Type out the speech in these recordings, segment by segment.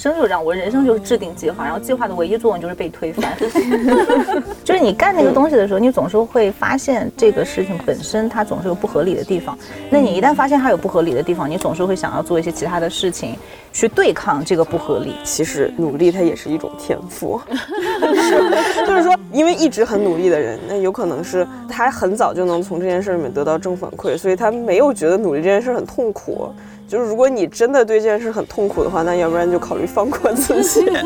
生就是这样，我人生就是制定计划，然后计划的唯一作用就是被推翻。就是你干那个东西的时候，你总是会发现这个事情本身它总是有不合理的地方。那你一旦发现它有不合理的地方，你总是会想要做一些其他的事情去对抗这个不合理。其实努力它也是一种天赋，就 是就是说，因为一直很努力的人，那有可能是他很早就能从这件事里面得到正反馈，所以他没有觉得努力这件事很痛苦。就是如果你真的对这件事很痛苦的话，那要不然就考虑放过自己。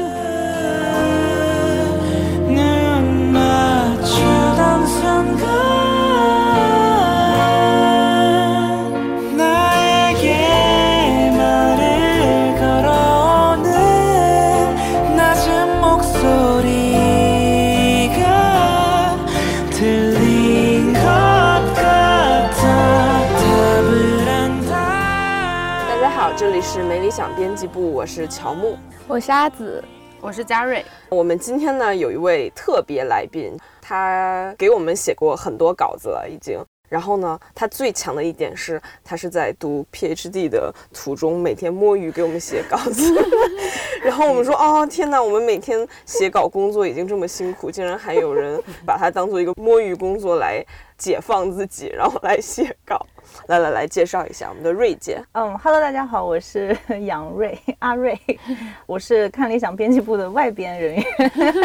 想编辑部，我是乔木。我是阿紫，我是佳瑞，我们今天呢有一位特别来宾，他给我们写过很多稿子了，已经。然后呢，他最强的一点是，他是在读 PhD 的途中每天摸鱼给我们写稿子。然后我们说，哦天哪，我们每天写稿工作已经这么辛苦，竟然还有人把它当做一个摸鱼工作来解放自己，然后来写稿。来来来，介绍一下我们的瑞姐。嗯，Hello，大家好，我是 杨瑞 阿瑞，我是看理想编辑部的外编人员，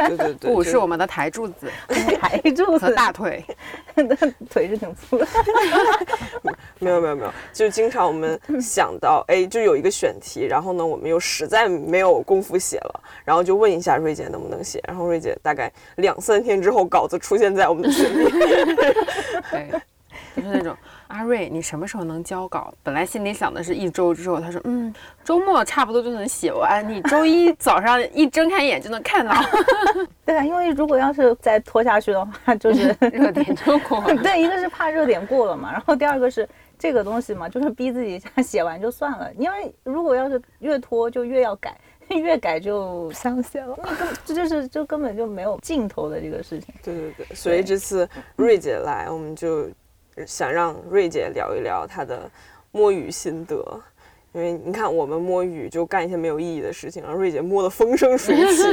对对对，不是我们的台柱子。台柱和子，大腿。腿是挺粗的。没有没有没有，就经常我们想到，哎，就有一个选题，然后呢，我们又实在没有功夫写了，然后就问一下瑞姐能不能写，然后瑞姐大概两三天之后，稿子出现在我们的群里，对，就是那种阿瑞，你什么时候能交稿？本来心里想的是一周之后，他说，嗯，周末差不多就能写完，你周一早上一睁开眼就能看到，对啊，因为如果要是再拖下去的话，就是 热点就过了。对，一个是怕热点过了嘛，然后第二个是这个东西嘛，就是逼自己一下写完就算了，因为如果要是越拖就越要改，越改就上线了。那根这就是就根本就没有尽头的这个事情。对对对，所以这次瑞姐来，我们就想让瑞姐聊一聊她的摸鱼心得。因为你看，我们摸鱼就干一些没有意义的事情，让瑞姐摸得风生水起。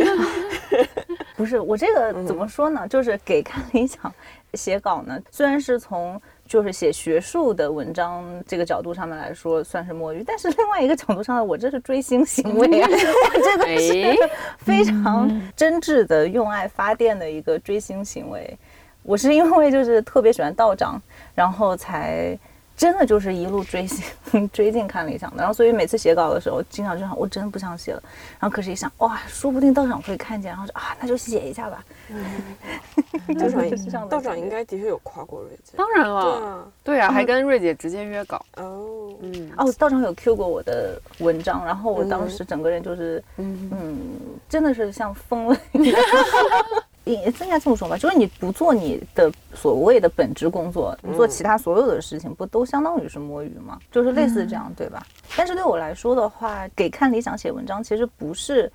不是我这个怎么说呢？就是给看理想写稿呢，虽然是从就是写学术的文章这个角度上面来说算是摸鱼，但是另外一个角度上呢，我这是追星行为啊，我这个哎是非常真挚的用爱发电的一个追星行为。我是因为就是特别喜欢道长，然后才。真的就是一路追星 追进看理想的，然后所以每次写稿的时候，经常就想我真的不想写了，然后可是一想哇，说不定道长会看见，然后就啊那就写一下吧。道长就是这样的道长应该的确有夸过瑞姐。当然对了，啊，对啊，还跟瑞姐直接约稿。哦，嗯，哦，道长有 Q 过我的文章，然后我当时整个人就是，嗯真的是像疯了一样。应应该这么说吧，就是你不做你的所谓的本职工作，你做其他所有的事情，不都相当于是摸鱼吗？就是类似这样，对吧？但是对我来说的话，给看理想写文章，其实不是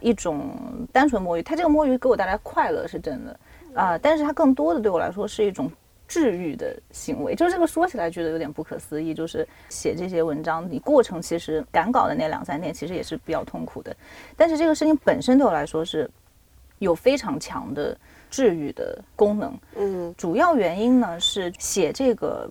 一种单纯摸鱼，它这个摸鱼给我带来快乐是真的啊、但是它更多的对我来说是一种治愈的行为，就是这个说起来觉得有点不可思议，就是写这些文章，你过程其实赶稿的那两三天其实也是比较痛苦的，但是这个事情本身对我来说是有非常强的治愈的功能。嗯主要原因呢是写这个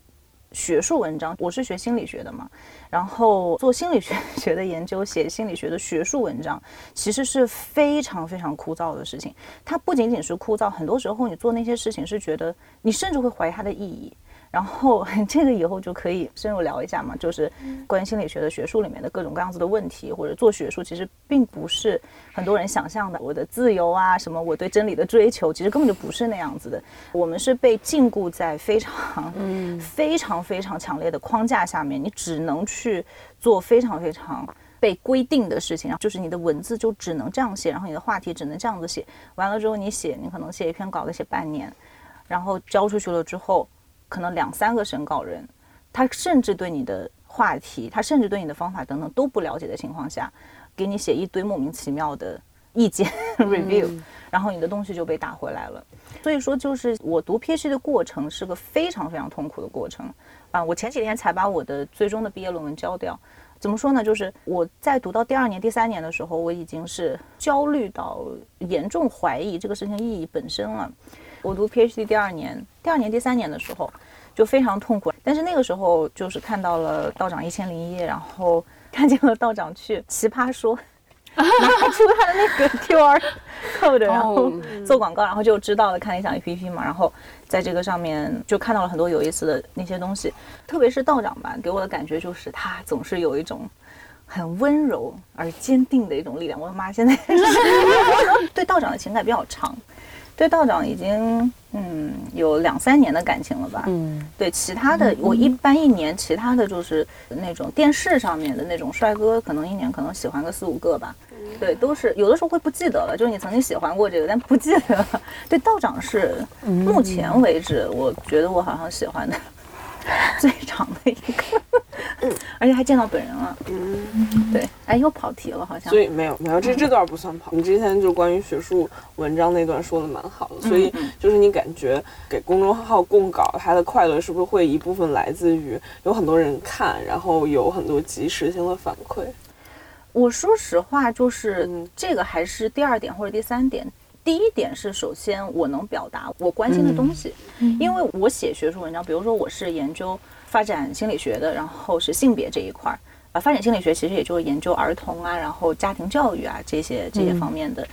学术文章，我是学心理学的嘛，然后做心理学 学的研究，写心理学的学术文章，其实是非常非常枯燥的事情。它不仅仅是枯燥，很多时候你做那些事情是觉得你甚至会怀疑它的意义。然后 这个以后就可以深入聊一下嘛，就是关于心理学的学术里面的各种各样子的问题，或者做学术其实并不是很多人想象的，我的自由啊，什么我对真理的追求，其实根本就不是那样子的。我们是被禁锢在非常、非常非常强烈的框架下面，你只能去做非常非常。被规定的事情，然后就是你的文字就只能这样写，然后你的话题只能这样子写。完了之后，你写，你可能写一篇稿子写半年，然后交出去了之后，可能两三个审稿人，他甚至对你的话题，他甚至对你的方法等等都不了解的情况下，给你写一堆莫名其妙的意见 review，、然后你的东西就被打回来了。所以说，就是我读 PhD 的过程是个非常非常痛苦的过程啊！我前几天才把我的最终的毕业论文交掉。怎么说呢？就是我在读到第二年、第三年的时候，我已经是焦虑到严重怀疑这个事情意义本身了。我读 PhD 第二年、第二年、第三年的时候，就非常痛苦。但是那个时候就是看到了道长一千零一夜，然后看见了道长去奇葩说拿出他的那个 QR code，然后做广告，然后就知道了看理想 APP 嘛，然后在这个上面就看到了很多有意思的那些东西，特别是道长吧，给我的感觉就是他总是有一种。很温柔而坚定的一种力量。我的妈，现在 对道长的情感比较长，对道长已经嗯有两三年的感情了吧。嗯，对其他的，我一般一年，其他的就是那种电视上面的那种帅哥，可能一年可能喜欢个四五个吧。对，都是有的时候会不记得了，就是你曾经喜欢过这个，但不记得了。对，道长是目前为止，我觉得我好像喜欢的 最长的一个，而且还见到本人了。嗯，对，哎，又跑题了，好像。所以没有没有，这这段不算跑。你之前就关于学术文章那段说的蛮好的，所以就是你感觉给公众号供稿，它的快乐是不是会一部分来自于有很多人看，然后有很多及时性的反馈？我说实话，就是嗯这个还是第二点或者第三点。第一点是，首先我能表达我关心的东西，因为我写学术文章，比如说我是研究发展心理学的，然后是性别这一块儿，啊，发展心理学其实也就是研究儿童啊，然后家庭教育啊这些这些方面的。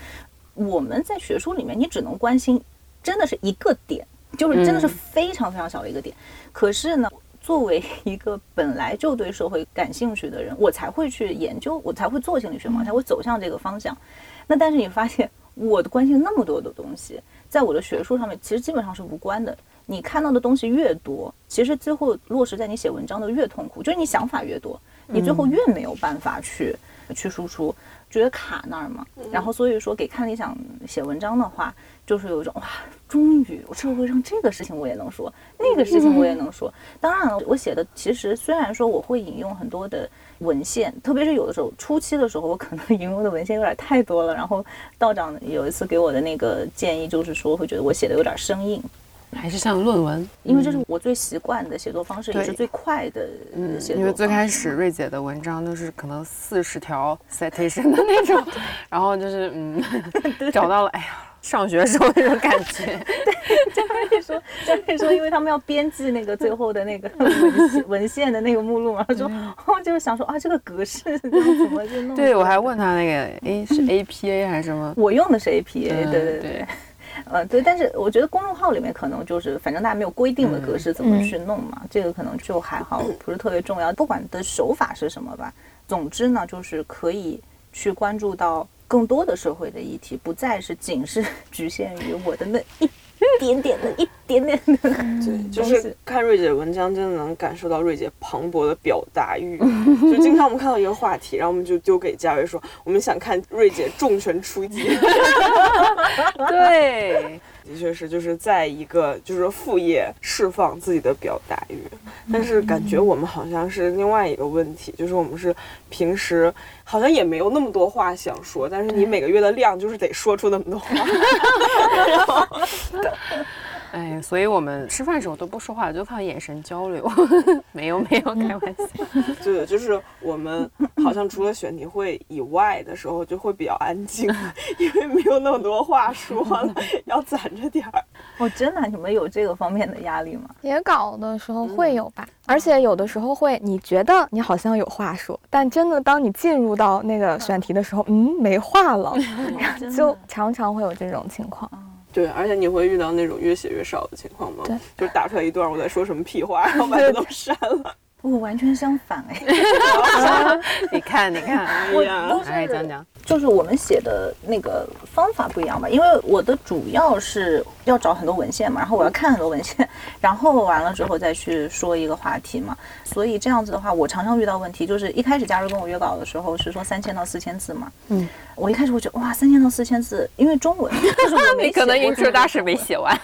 我们在学术里面，你只能关心真的是一个点，就是真的是非常非常小的一个点。可是呢，作为一个本来就对社会感兴趣的人，我才会去研究，我才会做心理学嘛，才会走向这个方向。那但是你发现，我的关心那么多的东西，在我的学术上面其实基本上是无关的。你看到的东西越多，其实最后落实在你写文章的越痛苦，就是你想法越多，你最后越没有办法去去输出，觉得卡那儿嘛。然后所以说给看理想写文章的话，就是有一种哇，终于我社会上这个事情我也能说，那个事情我也能说。当然了，我写的其实虽然说我会引用很多的文献，特别是有的时候初期的时候，我可能 引用的文献有点太多了。然后道长有一次给我的那个建议就是说，会觉得我写的有点生硬。还是像论文，因为这是我最习惯的写作方式，也是最快的嗯，写作方式。因为最开始瑞姐的文章都是可能四十条 citation 的那种，然后就是嗯，找到了，哎呀，上学时候那种感觉，就可以说，就可以说，因为他们要编辑那个最后的那个 文献文献的那个目录嘛，说哦，就是想说啊，这个格式怎么去弄？对我还问他那个，A，是 APA 还是什么？我用的是 APA，对对对。呃，对，但是我觉得公众号里面可能就是，反正大家没有规定的格式怎么去弄嘛，这个可能就还好，不是特别重要。不管的手法是什么吧，总之呢，就是可以去关注到更多的社会的议题，不再是仅是 局限于我的那一点点的一点点的。对，就是看瑞姐的文章，真的能感受到瑞姐磅礴的表达欲。就经常我们看到一个话题，然后我们就丢给佳瑞说，我们想看瑞姐重拳出击。对，的确是，就是在一个就是副业释放自己的表达欲，但是感觉我们好像是另外一个问题，就是我们是平时好像也没有那么多话想说，但是你每个月的量就是得说出那么多话。哎，所以我们吃饭时候都不说话，就靠眼神交流。没有没有，开玩笑。对，就是我们好像除了选题会以外的时候，就会比较安静，因为没有那么多话说了，要攒着点儿。哦，真的，你们有这个方面的压力吗？写稿的时候会有吧，而且有的时候会，你觉得你好像有话说，但真的当你进入到那个选题的时候，嗯，没话了，就常常会有这种情况。对，而且你会遇到那种越写越少的情况吗？对，就是打出来一段我在说什么屁话，然后把它都删了。我完全相反哎，你看，你看，哎呀，都是来讲讲。就是我们写的那个方法不一样吧，因为我的主要是要找很多文献嘛，然后我要看很多文献，然后完了之后再去说一个话题嘛，所以这样子的话，我常常遇到问题，就是一开始加入跟我约稿的时候是说三千到四千字嘛，嗯，我一开始会觉得哇，三千到四千字，因为中文就是我没 你可能写过 intro 大师没写完。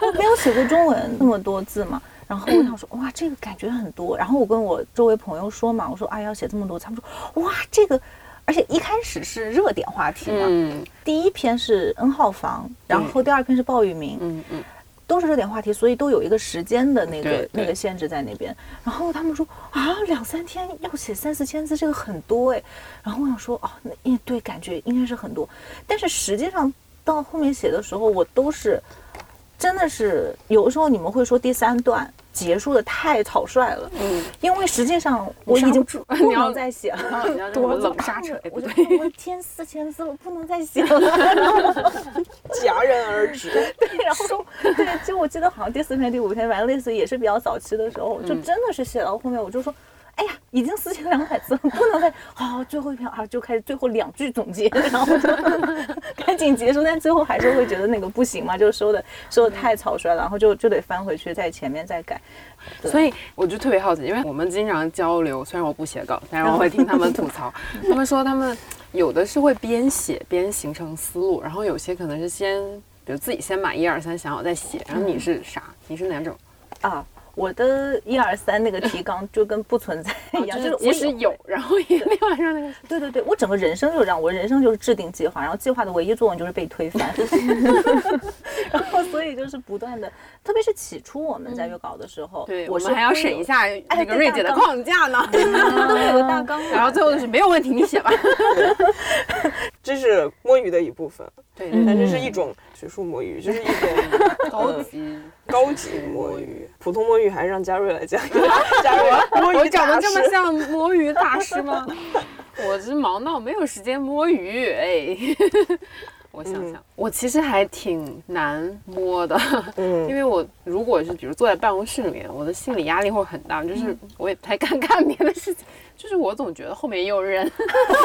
我 没有写过中文那么多字嘛。然后我想说，哇，这个感觉很多。然后我跟我周围朋友说嘛，我说，啊，要写这么多，他们说，哇，这个，而且一开始是热点话题嘛，嗯第一篇是 N 号房，然后第二篇是鲍玉明，嗯嗯，都是热点话题，所以都有一个时间的那个那个限制在那边。然后他们说啊，两三天要写三四千字，这个很多哎。然后我想说哦，那也对，感觉应该是很多，但是实际上到后面写的时候，我都是真的是有的时候你们会说第三段结束的太草率了，嗯，因为实际上我已经不能再写了。然后你要那种冷刹车，哎我就天四千字我，不能再写了。戛然而止。对然后对，就我记得好像第四篇、第五篇，反正类似于也是比较早期的时候，就真的是写到后面，我就说。哎呀，已经四千两百字了，不能再好、最后一篇啊，就开始最后两句总结，然后就 赶紧结束，但最后还是会觉得那个不行嘛，就收的收的太草率了，然后就就得翻回去在前面再改。所以我就特别好奇，因为我们经常交流，虽然我不写稿，但是我会听他们吐槽。他们说他们有的是会边写边形成思路，然后有些可能是先，比如自己先把一二三想好再写。然后你是啥？你是哪种？啊，我的一二三那个提纲就跟不存在 一样，就是即使有，然后也另外说那个。对对对，我整个人生就是这样，我人生就是制定计划，然后计划的唯一作用就是被推翻，然后所以就是不断的，特别是起初我们在约稿的时候，对，我我们还要审一下那个瑞姐的框架呢。都有个大纲，然后最后就是没有问题，你写吧。这是摸鱼的一部分，对但这是一种学术摸鱼，就是 一种高级。高级摸鱼。普通摸鱼还是让嘉瑞来讲，嘉瑞摸我鱼长得这么。像摸鱼大师吗？我是忙到没有时间摸鱼，哎。我想想，我其实还挺难摸的，因嗯，为我如果是比如坐在办公室里面，我的心理压力会很大，就是我也不太敢干别的事情，就是我总觉得后面也有人，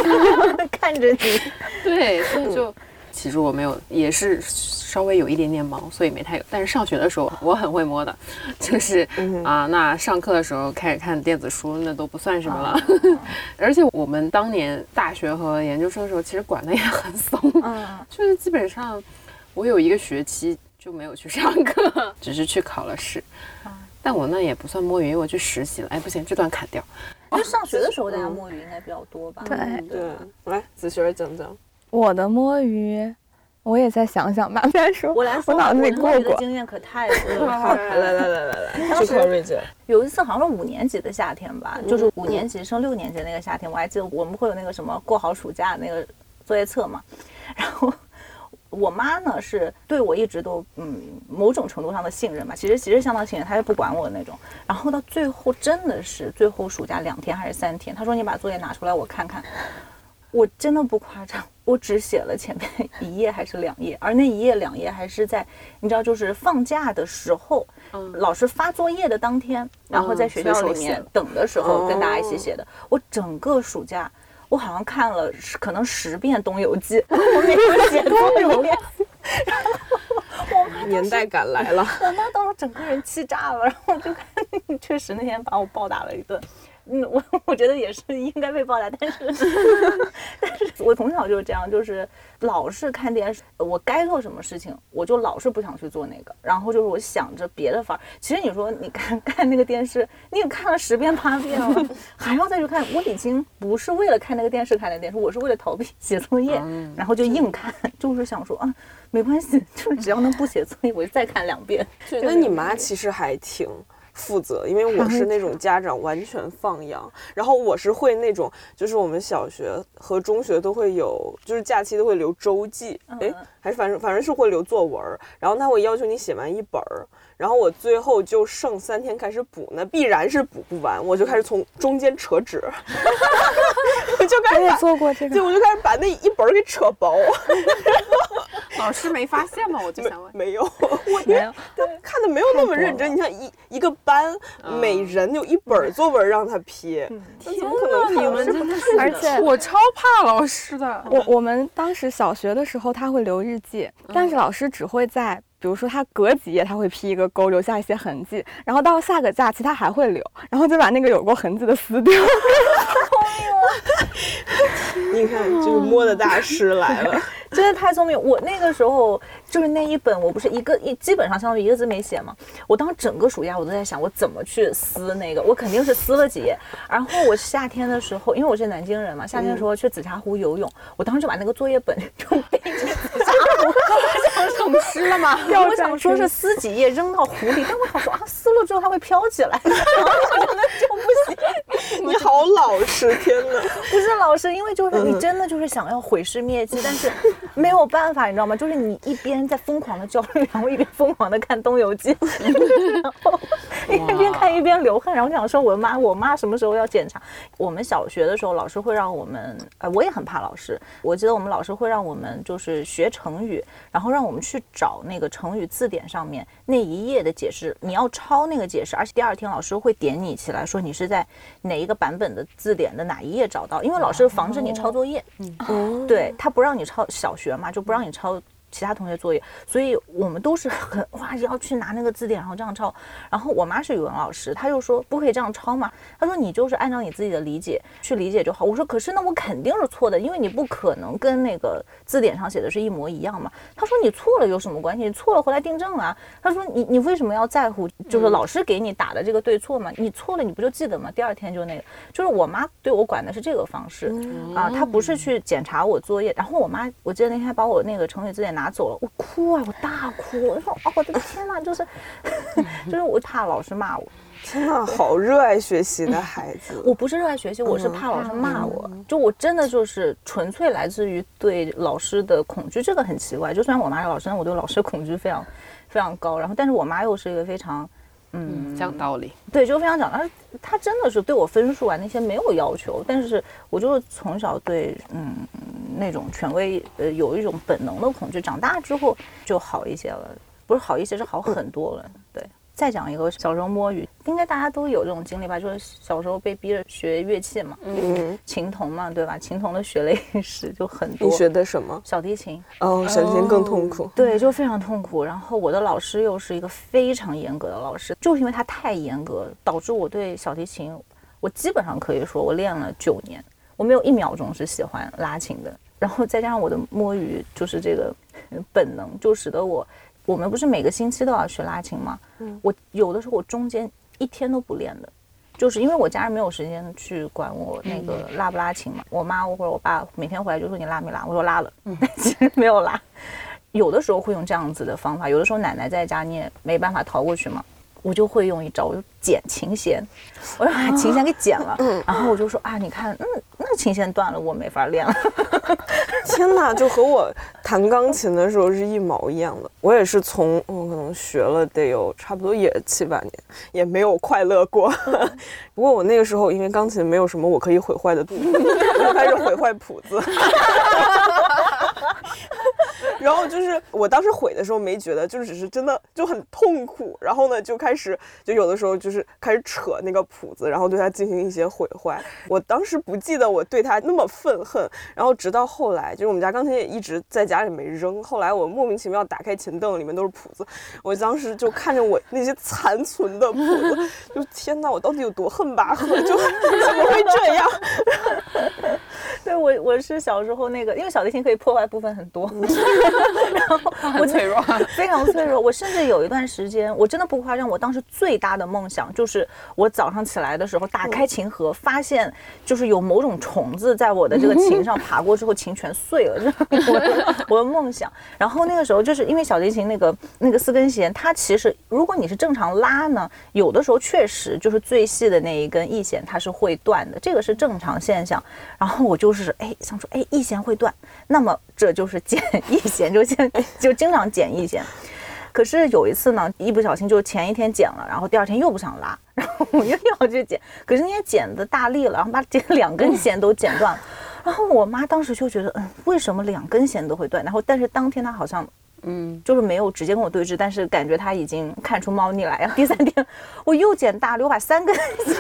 看着你，对，所以就其实我没有，也是稍微有一点点忙，所以没太有。但是上学的时候我很会摸的，就是嗯啊，那上课的时候开始看电子书，那都不算什么了。而且我们当年大学和研究生的时候，其实管的也很松，嗯，就是基本上我有一个学期就没有去上课，只是去考了试。但我那也不算摸鱼，因为我去实习了。哎，不行，这段砍掉。就上学的时候大家摸鱼应该比较多吧？对对，来子璇儿讲讲。我的摸鱼，我也再想想吧。再说，我来说，我脑子里过过。经验可太多了。来来来来来来，就靠瑞姐。有一次好像是五年级的夏天吧，就是五年级升六年级的那个夏天，我还记得我们会有那个什么过好暑假那个作业册嘛，然后。我妈呢是对我一直都嗯某种程度上的信任吧，其实其实相当信任，她也不管我的那种。然后到最后真的是最后暑假两天还是三天，她说你把作业拿出来我看看，我真的不夸张，我只写了前面一页还是两页，而那一页两页还是在你知道就是放假的时候，嗯老师发作业的当天，然后在学校里面等的时候跟大家一起写的。我整个暑假，我好像看了十可能十遍《东游记》，我没有写作业。年代感来了，我妈当时整个人气炸了，然后就看，确实那天把我暴打了一顿。嗯，我我觉得也是应该被报答，但是 但是我从小就是这样，就是老是看电视，我该做什么事情，我就老是不想去做那个，然后就是我想着别的法儿。其实你说你看 看那个电视，你也看了十遍八遍了，还要再去看，我已经不是为了看那个电视看那个电视，我是为了逃避写作业，嗯然后就硬看，就是想说啊，没关系，就是只要能不写作业，我就再看两遍。对那你妈其实还挺负责，因为我是那种家长完全放养，然后我是会那种，就是我们小学和中学都会有，就是假期都会留周记，哎嗯，还是反正反正是会留作文，然后他会要求你写完一本儿，然后我最后就剩三天开始补，那必然是补不完，我就开始从中间扯纸，我 就开我也始把。做过这个，就我就开始把那一本儿给扯薄，老师没发现吗？我就想问。没有，没有。看的没有那么认真。你像一一个班，每人有一本作文让他批，那怎么可能看你到这么们真的是，而且我超怕老师的。我我们当时小学的时候，他会留日记，但是老师只会在比如说它隔几页它会批一个勾，留下一些痕迹，然后到下个假期它还会留，然后就把那个有过痕迹的撕掉。你看，就是摸的大师来了。真的太聪明！我那个时候就是那一本，我不是一个一基本上相当于一个字没写嘛。我当时整个暑假我都在想，我怎么去撕那个，我肯定是撕了几页。然后我夏天的时候，因为我是南京人嘛，夏天的时候去紫霞湖游泳，我当时就把那个作业本就背着紫霞湖，弄湿了吗？我想说 是撕几页扔到湖里，但我想说啊，撕了之后它会飘起来，然后我真的就不行。你好老实，天哪！不是老师，因为就是你真的就是想要毁尸灭迹，但是没有办法，你知道吗？就是你一边在疯狂的焦虑，然后一边疯狂的看《东游记》，然后一边看一边流汗，然后想说我的妈，我妈什么时候要检查？我们小学的时候，老师会让我们，呃，我也很怕老师。我记得我们老师会让我们就是学成语，然后让我们去找那个成语字典上面那一页的解释，你要抄那个解释，而且第二天老师会点你起来说你是在哪一个版本的字典的哪一页找到，因为老师防止你抄作业，哦，对他不让你抄小学嘛，就不让你抄其他同学作业，所以我们都是很哇要去拿那个字典，然后这样抄。然后我妈是语文老师，她就说不可以这样抄嘛，她说你就是按照你自己的理解去理解就好。我说可是那我肯定是错的，因为你不可能跟那个字典上写的是一模一样嘛。她说你错了有什么关系？你错了回来订正啊。她说你你为什么要在乎？就是老师给你打的这个对错嘛，你错了你不就记得吗？第二天就那个，就是我妈对我管的是这个方式啊，她不是去检查我作业。然后我妈，我记得那天把我那个成语字典拿走了，我哭啊，我大哭，我说哦我的天呐，就是 就是我怕老师骂我，天哪，好热爱学习的孩子。我不是热爱学习，我是怕老师骂我，就我真的就是纯粹来自于对老师的恐惧，这个很奇怪。就虽然我妈是老师，但我对老师恐惧非常非常高。然后，但是我妈又是一个非常。嗯，讲道理，对，就非常讲，他他真的是对我分数啊那些没有要求，但是我就是从小对嗯那种权威呃有一种本能的恐惧，长大之后就好一些了，不是好一些，是好很多了。对，再讲一个小时候摸鱼，应该大家都有这种经历吧？就是小时候被逼着学乐器嘛，嗯，琴童嘛，对吧？琴童的血泪史就很多。你学的什么？小提琴。哦，小提琴更痛苦。对，就非常痛苦。然后我的老师又是一个非常严格的老师，就是因为他太严格，导致我对小提琴，我基本上可以说我练了九年，我没有一秒钟是喜欢拉琴的。然后再加上我的摸鱼，就是这个本能，就使得我，我们不是每个星期都要去拉琴吗？嗯，我有的时候我中间一天都不练的。就是因为我家人没有时间去管我那个拉不拉琴嘛，我妈或者我爸每天回来就说你拉没拉，我说拉了，但 其实没有拉。有的时候会用这样子的方法，有的时候奶奶在家你也没办法逃过去嘛，我就会用一招，我就剪琴弦，我就把琴弦给剪了，然后我就说啊，你看，嗯，那琴弦断了，我没法练了。天哪，就和我弹钢琴的时候是一毛一样的。我也是从我可能学了得有差不多也七八年，也没有快乐过。不过我那个时候因为钢琴没有什么我可以毁坏的度，我，就开始毁坏谱子。然后就是我当时毁的时候没觉得，就只是真的就很痛苦。然后呢，就开始就有的时候就是开始扯那个谱子，然后对它进行一些毁坏。我当时不记得我对它那么愤恨，然后直到后来，就是我们家钢琴也一直在家里没扔。后来我莫名其妙打开琴凳，里面都是谱子。我当时就看着我那些残存的谱子，就天哪，我到底有多恨巴赫？就 怎么会这样？对我，我是小时候那个，因为小提琴可以破坏部分很多，然后我脆弱，非常脆弱。我甚至有一段时间，我真的不夸张，我当时最大的梦想就是我早上起来的时候打开琴盒，发现就是有某种虫子在我的这个琴上爬过之后，琴全碎了，这 我的我的梦想。然后那个时候就是因为小提琴那个那个四根弦，它其实如果你是正常拉呢，有的时候确实就是最细的那一根 E 弦它是会断的，这个是正常现象。然后我就是哎想说哎 E 弦会断，那么这就是剪一弦，就先就经常剪一弦。可是有一次呢，一不小心就前一天剪了，然后第二天又不想拉，然后我又要去剪。可是那天剪的大力了，然后把这两根弦都剪断了。然后我妈当时就觉得，嗯，为什么两根弦都会断？然后但是当天她好像。嗯，就是没有直接跟我对峙，但是感觉他已经看出猫腻来了。第三天我又捡大力，我把三根，你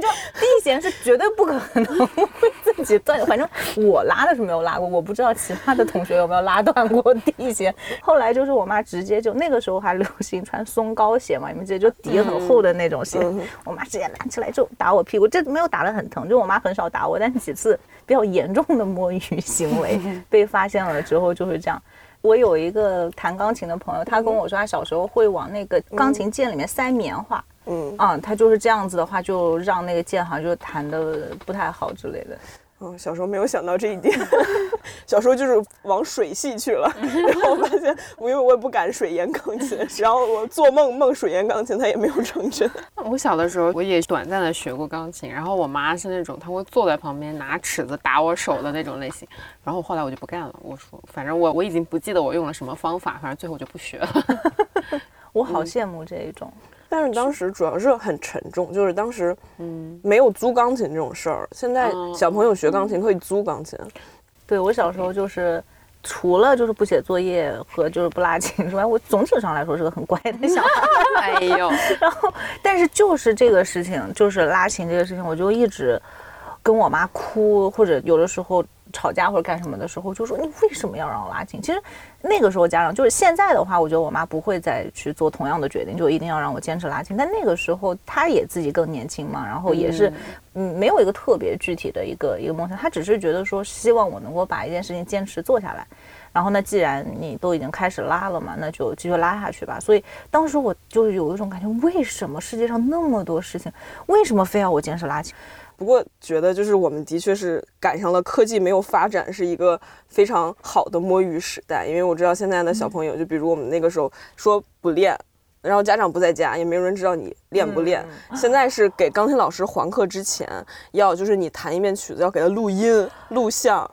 知道地弦是绝对不可能会自己断，反正我拉的是没有拉过，我不知道其他的同学有没有拉断过地弦。后来就是我妈直接就那个时候还流行穿松糕鞋嘛，你们记得就底很厚的那种鞋，我妈直接拿起来就打我屁股，这没有打得很疼，就我妈很少打我，但几次比较严重的摸鱼行为 被发现了之后就是这样。我有一个弹钢琴的朋友，他跟我说，他小时候会往那个钢琴键里面塞棉花，嗯。啊，他就是这样子的话，就让那个键好像就弹的不太好之类的。嗯，小时候没有想到这一点，小时候就是往水系去了，然后发现我因为我也不敢水淹钢琴，然后我做梦梦水淹钢琴，它也没有成真。我小的时候我也短暂的学过钢琴，然后我妈是那种她会坐在旁边拿尺子打我手的那种类型，然后后来我就不干了，我说反正我我已经不记得我用了什么方法，反正最后就不学了。我好羡慕这一种。但是当时主要是很沉重，就是当时嗯没有租钢琴这种事儿。现在小朋友学钢琴可以租钢琴。对我小时候就是，除了就是不写作业和就是不拉琴之外，我总体上来说是个很乖的小孩。哎呦，然后，但是就是这个事情，就是拉琴这个事情，我就一直跟我妈哭，或者有的时候吵架或者干什么的时候，就说你为什么要让我拉琴？其实那个时候家长就是现在的话，我觉得我妈不会再去做同样的决定，就一定要让我坚持拉琴。但那个时候她也自己更年轻嘛，然后也是嗯没有一个特别具体的一个一个梦想，她只是觉得说希望我能够把一件事情坚持做下来。然后那，既然你都已经开始拉了嘛，那就继续拉下去吧。所以当时我就是有一种感觉，为什么世界上那么多事情，为什么非要我坚持拉琴？不过觉得就是我们的确是赶上了科技没有发展，是一个非常好的摸鱼时代。因为我知道现在的小朋友，就比如我们那个时候说不练，然后家长不在家，也没有人知道你练不练。现在是给钢琴老师还课之前，要就是你弹一遍曲子要给他录音、录像，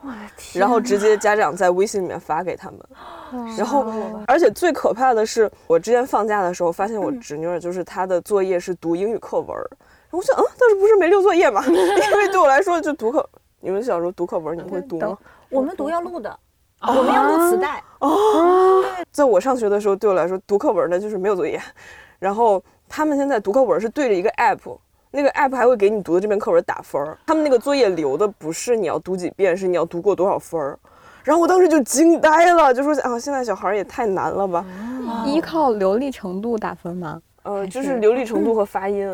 然后直接家长在微信里面发给他们。然后，而且最可怕的是，我之前放假的时候发现我侄女儿就是她的作业是读英语课文我想，嗯，当时不是没留作业嘛？因为对我来说就读课，你们小时候读课文你们会读吗？我们读要录的，我们要录磁带。哦在我上学的时候，对我来说读课文呢就是没有作业，然后他们现在读课文是对着一个 app。那个 app 还会给你读的这篇课文打分儿，他们那个作业留的不是你要读几遍，是你要读过多少分儿。然后我当时就惊呆了，就说啊，现在小孩也太难了吧。依靠流利程度打分吗？呃，就是流利程度和发音。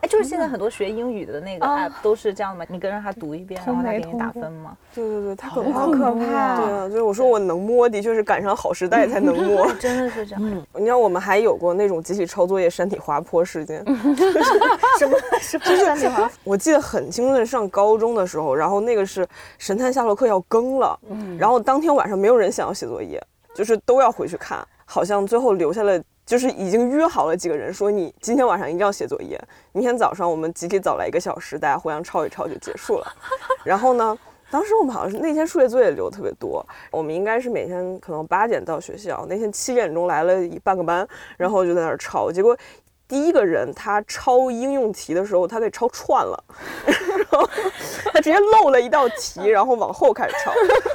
哎，就是现在很多学英语的那个啊 app 都是这样的嘛，你跟着他读一遍，然后他给你打分嘛。对对对，他可好怕。可怕对啊，所以我说我能摸，的确是赶上好时代才能摸。真的是这样。你知道我们还有过那种集体抄作业山体滑坡事件，什么什么山体滑？我记得很清楚，上高中的时候，然后那个是神探夏洛克要更了，然后当天晚上没有人想要写作业，就是都要回去看，好像最后留下了。就是已经约好了几个人，说你今天晚上一定要写作业，明天早上我们集体早来一个小时，大家互相抄一抄就结束了。然后呢，当时我们好像是那天数学作业留的特别多，我们应该是每天可能八点到学校，那天七点钟来了一半个班，然后就在那儿抄，结果。第一个人他抄应用题的时候，他给抄串了，然后 他直接漏了一道题，然后往后开始抄。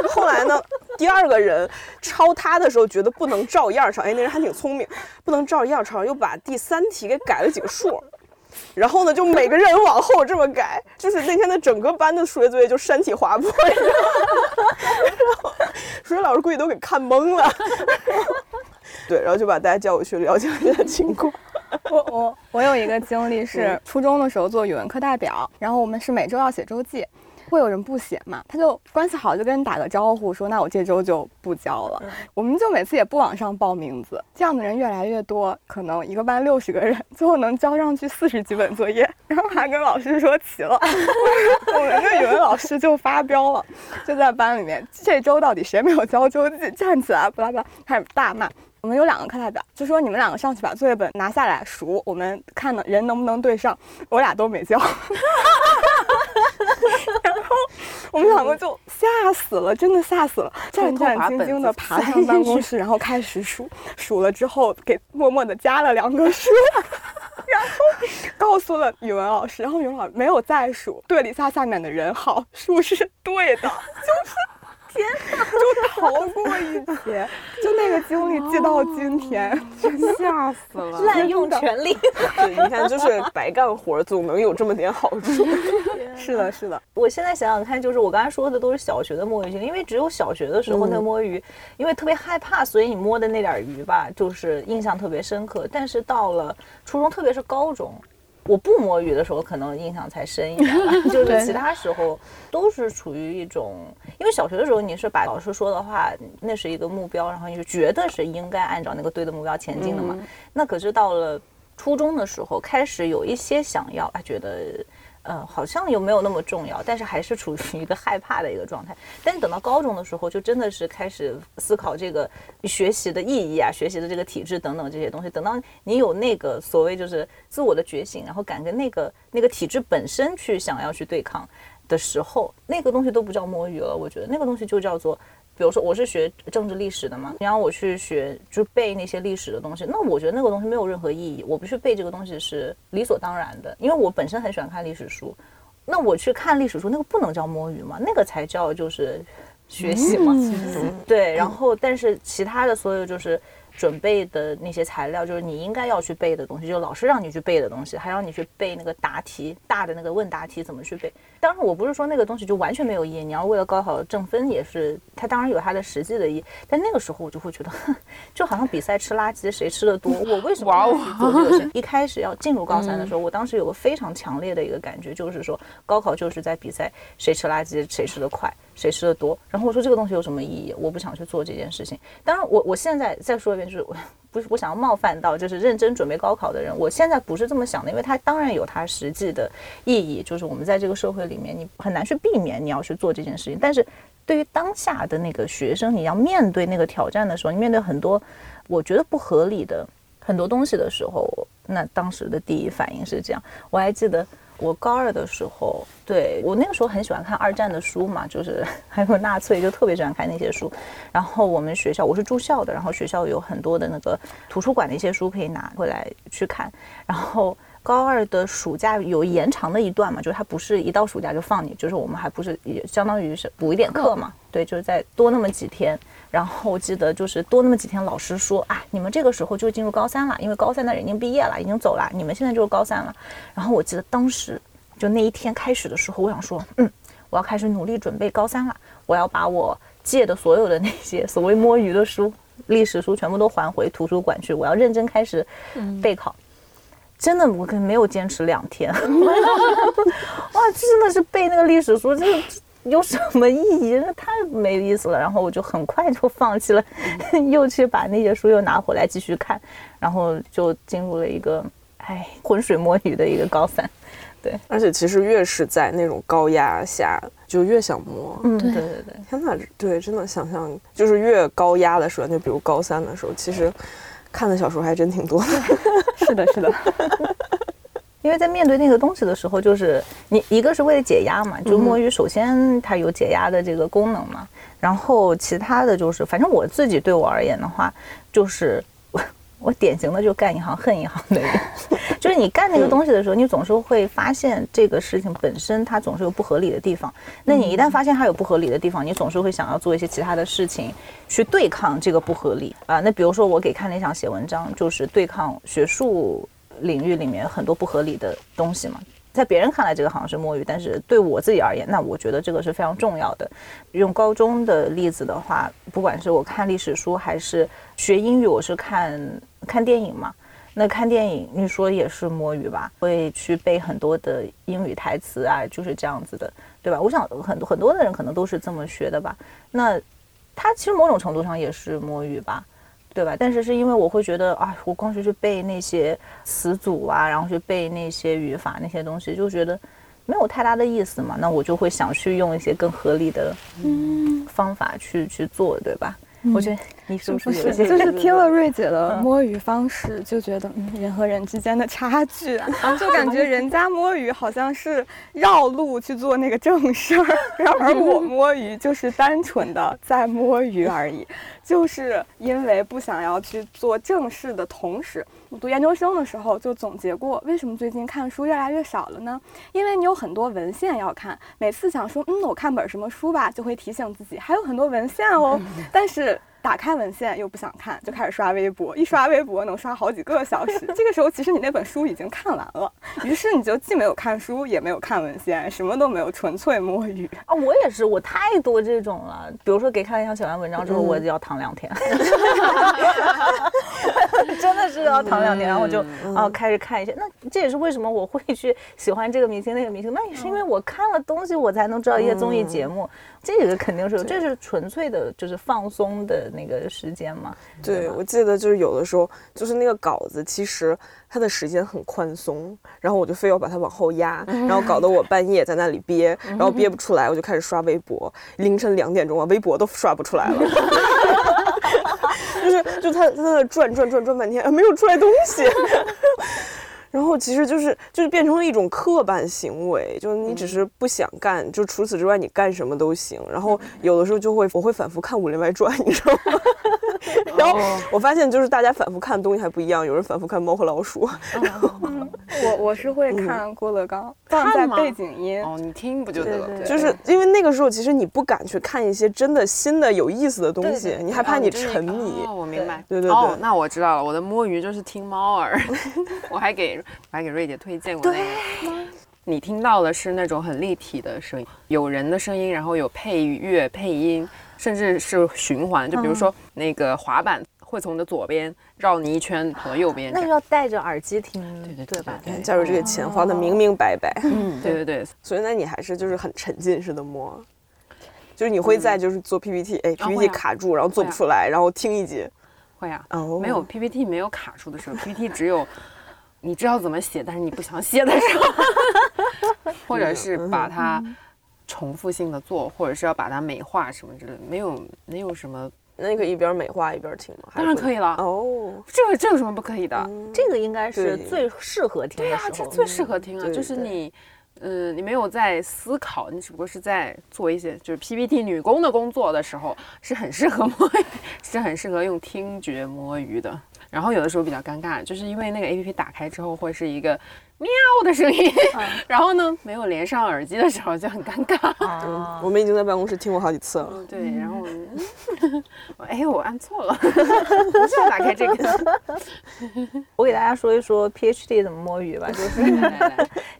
后来呢，第二个人抄他的时候觉得不能照样抄，哎，那人还挺聪明，不能照样抄，又把第三题给改了几个数。然后呢，就每个人往后这么改，就是那天的整个班的数学作业就山体滑坡，你知道吗？然后数学老师估计都给看懵了。对，然后就把大家叫过去了解了一下情况。我我我有一个经历是初中的时候做语文课代表，然后我们是每周要写周记，会有人不写嘛，他就关系好就跟人打个招呼说，那我这周就不交了。我们就每次也不往上报名字，这样的人越来越多，可能一个班六十个人，最后能交上去四十几本作业，然后还跟老师说齐了，我们的语文老师就发飙了，就在班里面，这周到底谁没有交周记，站起来巴拉巴拉开始大骂。我们有两个课代表，就说你们两个上去把作业本拿下来数，我们看呢人能不能对上。我俩都没交，然后我们两个就吓死了，真的吓死了，战战兢兢的爬上办公室，然后开始数，数了之后给默默的加了两个数，然后告诉了语文老师，然后语文老师没有再数，对了一下下面的人好，数是对的，就是。逃过一劫，就那个经历记到今天，吓死了！滥用权力。对，你看，就是白干活总能有这么点好处。是的，是的，我现在想想看，就是我刚才说的都是小学的摸鱼经历，因为只有小学的时候那摸鱼，因为特别害怕，所以你摸的那点鱼吧，就是印象特别深刻。但是到了初中，特别是高中。我不摸鱼的时候，可能印象才深一点吧。就是其他时候都是处于一种，因为小学的时候你是把老师说的话，那是一个目标，然后你就觉得是应该按照那个对的目标前进的嘛。那可是到了初中的时候，开始有一些想要，啊，觉得。呃，好像又没有那么重要，但是还是处于一个害怕的一个状态。但是等到高中的时候，就真的是开始思考这个学习的意义啊，学习的这个体制等等这些东西。等到你有那个所谓就是自我的觉醒，然后敢跟那个那个体制本身去想要去对抗的时候，那个东西都不叫摸鱼了。我觉得那个东西就叫做。比如说我是学政治历史的嘛，你让我去学就背那些历史的东西，那我觉得那个东西没有任何意义。我不去背这个东西是理所当然的，因为我本身很喜欢看历史书。那我去看历史书，那个不能叫摸鱼嘛，那个才叫就是学习嘛。对，然后但是其他的所有就是。准备的那些材料，就是你应该要去背的东西，就老师让你去背的东西，还让你去背那个答题大的那个问答题怎么去背。当然，我不是说那个东西就完全没有意义，你要为了高考挣分也是，它当然有它的实际的意义。但那个时候我就会觉得，就好像比赛吃垃圾谁吃的多。我为什么要去做这个事？一开始要进入高三的时候，我当时有个非常强烈的一个感觉，就是说高考就是在比赛谁吃垃圾谁吃的快。谁吃的多？然后我说这个东西有什么意义？我不想去做这件事情。当然，我我现在再说一遍，就是我不是我想要冒犯到就是认真准备高考的人。我现在不是这么想的，因为它当然有它实际的意义，就是我们在这个社会里面，你很难去避免你要去做这件事情。但是对于当下的那个学生，你要面对那个挑战的时候，你面对很多我觉得不合理的很多东西的时候，那当时的第一反应是这样。我还记得。我高二的时候，对我那个时候很喜欢看二战的书嘛，就是还有纳粹，就特别喜欢看那些书。然后我们学校我是住校的，然后学校有很多的那个图书馆的一些书可以拿回来去看。然后高二的暑假有延长的一段嘛，就是它不是一到暑假就放你，就是我们还不是也相当于是补一点课嘛，对，就是再多那么几天。然后我记得就是多那么几天，老师说啊，你们这个时候就进入高三了，因为高三的人已经毕业了，已经走了，你们现在就是高三了。然后我记得当时就那一天开始的时候，我想说，嗯，我要开始努力准备高三了，我要把我借的所有的那些所谓摸鱼的书、历史书全部都还回图书馆去，我要认真开始备考。真的，我可能没有坚持两天，哇，真的是背那个历史书，真的。有什么意义？那太没意思了。然后我就很快就放弃了，又去把那些书又拿回来继续看，然后就进入了一个哎浑水摸鱼的一个高三。对，而且其实越是在那种高压下，就越想摸。嗯，对对对。天哪，对，真的想象就是越高压的时候，就比如高三的时候，其实看的小说还真挺多的。是的，是的。因为在面对那个东西的时候，就是你一个是为了解压嘛，就摸鱼，首先它有解压的这个功能嘛，然后其他的就是，反正我自己对我而言的话，就是我我典型的就干一行恨一行的人，就是你干那个东西的时候，你总是会发现这个事情本身它总是有不合理的地方，那你一旦发现它有不合理的地方，你总是会想要做一些其他的事情去对抗这个不合理啊。那比如说我给看理想写文章，就是对抗学术。领域里面很多不合理的东西嘛，在别人看来这个好像是摸鱼，但是对我自己而言，那我觉得这个是非常重要的。用高中的例子的话，不管是我看历史书还是学英语，我是看看电影嘛。那看电影，你说也是摸鱼吧？会去背很多的英语台词啊，就是这样子的，对吧？我想很多很多的人可能都是这么学的吧。那他其实某种程度上也是摸鱼吧。对吧？但是是因为我会觉得啊，我光是去背那些词组啊，然后去背那些语法那些东西，就觉得没有太大的意思嘛。那我就会想去用一些更合理的方法去去做，对吧？我觉得你是不是有些就是听了瑞姐的摸鱼方式，就觉得嗯，人和人之间的差距 啊，就感觉人家摸鱼好像是绕路去做那个正事儿，而我摸鱼就是单纯的在摸鱼而已，就是因为不想要去做正事的同时，我读研究生的时候就总结过，为什么最近看书越来越少了呢？因为你有很多文献要看，每次想说，嗯，我看本什么书吧，就会提醒自己还有很多文献哦，但是。打开文献又不想看，就开始刷微博。一刷微博能刷好几个小时。这个时候其实你那本书已经看完了，于是你就既没有看书，也没有看文献，什么都没有，纯粹摸鱼啊！我也是，我太多这种了。比如说给开一写完文章之后，我就要躺两天，真的是要躺两天，然后我就啊开始看一些。那这也是为什么我会去喜欢这个明星那个明星，那也是因为我看了东西，我才能知道一些综艺节目。这个肯定是，这是纯粹的，就是放松的那个时间嘛。对，我记得就是有的时候，就是那个稿子，其实它的时间很宽松，然后我就非要把它往后压，然后搞得我半夜在那里憋，然后憋不出来，我就开始刷微博，凌晨两点钟啊，微博都刷不出来了。就是就他他在那转转转转半天，没有出来东西。然后其实就是就是变成了一种刻板行为，就是你只是不想干，就除此之外你干什么都行。然后有的时候就会我会反复看《武林外传》，你知道吗？然后我发现就是大家反复看的东西还不一样，有人反复看《猫和老鼠》，我我是会看郭德纲，放在背景音哦，你听不就得了？就是因为那个时候其实你不敢去看一些真的新的有意思的东西，你害怕你沉迷。哦，我明白。对对对，那我知道了，我的摸鱼就是听猫耳，我还给。我还给瑞姐推荐过对，你听到的是那种很立体的声音，有人的声音，然后有配乐、配音，甚至是循环。就比如说那个滑板会从你的左边绕你一圈，跑到右边。那要戴着耳机听，对对对吧？加入这个钱花的明明白白。嗯，对对对。所以那你还是就是很沉浸式的摸，就是你会在就是做 PPT，哎，PPT 卡住，然后做不出来，然后听一集。会啊，哦，没有 PPT 没有卡住的时候，PPT 只有。你知道怎么写，但是你不想写的时候，或者是把它重复性的做，或者是要把它美化什么之类的，没有没有什么，那你可以一边美化一边听吗？当然可以了。哦，这个这有什么不可以的？这个应该是最适合听的时候。对啊，这最适合听啊，就是你，嗯，你没有在思考，你只不过是在做一些就是 PPT 女工的工作的时候，是很适合摸，是很适合用听觉摸鱼的。然后有的时候比较尴尬，就是因为那个 A P P 打开之后会是一个喵的声音，然后呢没有连上耳机的时候就很尴尬。我们已经在办公室听过好几次了。对，然后我 哎我按错了，不是要打开这个。我给大家说一说 P H D 怎么摸鱼吧，就是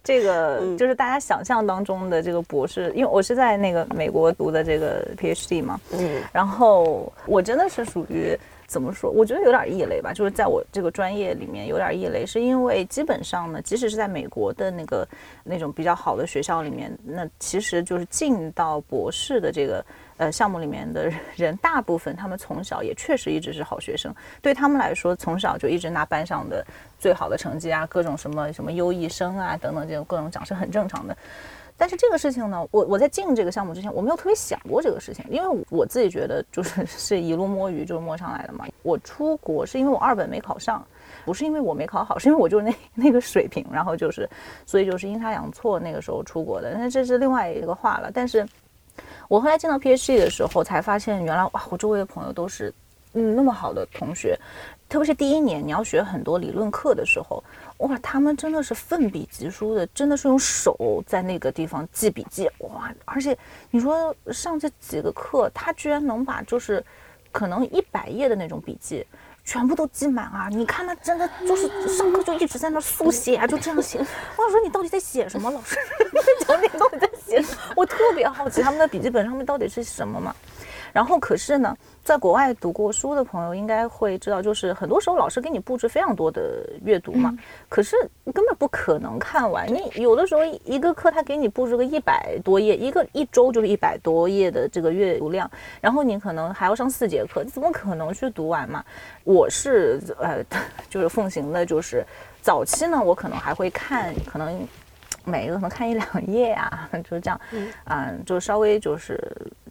这个就是大家想象当中的这个博士，因为我是在那个美国读的这个 P H D 嘛，嗯，然后我真的是属于。怎么说？我觉得有点异类吧，就是在我这个专业里面有点异类，是因为基本上呢，即使是在美国的那个那种比较好的学校里面，那其实就是进到博士的这个呃项目里面的人，大部分他们从小也确实一直是好学生，对他们来说，从小就一直拿班上的最好的成绩啊，各种什么什么优异生啊等等这种各种奖是很正常的。但是这个事情呢，我我在进这个项目之前，我没有特别想过这个事情，因为我自己觉得就是 是一路摸鱼就是摸上来的嘛。我出国是因为我二本没考上，不是因为我没考好，是因为我就是那那个水平，然后就是，所以就是阴差阳错那个时候出国的。那这是另外一个话了。但是我后来进到 PhD 的时候，才发现原来哇，我周围的朋友都是嗯那么好的同学，特别是第一年你要学很多理论课的时候。哇，他们真的是奋笔疾书的，真的是用手在那个地方记笔记。哇，而且你说上这几个课，他居然能把就是可能一百页的那种笔记全部都记满啊！你看他真的就是上课就一直在那速写啊，就这样写。我想说你到底在写什么？老师，讲 你到底在写什么？我特别好奇他们的笔记本上面到底是什么嘛。然后可是呢，在国外读过书的朋友应该会知道，就是很多时候老师给你布置非常多的阅读嘛，可是根本不可能看完。你有的时候一个课他给你布置个一百多页，一个一周就是一百多页的这个阅读量，然后你可能还要上四节课，你怎么可能去读完嘛？我是呃，就是奉行的，就是早期呢，我可能还会看，可能每一个可能看一两页啊，就是这样，嗯，就稍微就是。